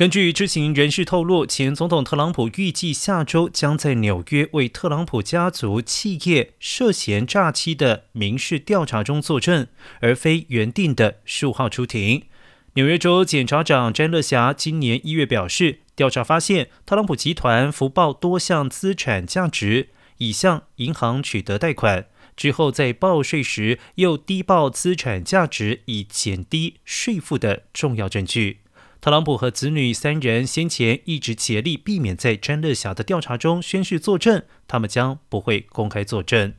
根据知情人士透露，前总统特朗普预计下周将在纽约为特朗普家族企业涉嫌诈欺的民事调查中作证，而非原定的十五号出庭。纽约州检察长詹乐霞今年一月表示，调查发现特朗普集团福报多项资产价值，已向银行取得贷款，之后在报税时又低报资产价值，以减低税负的重要证据。特朗普和子女三人先前一直竭力避免在詹勒霞的调查中宣誓作证，他们将不会公开作证。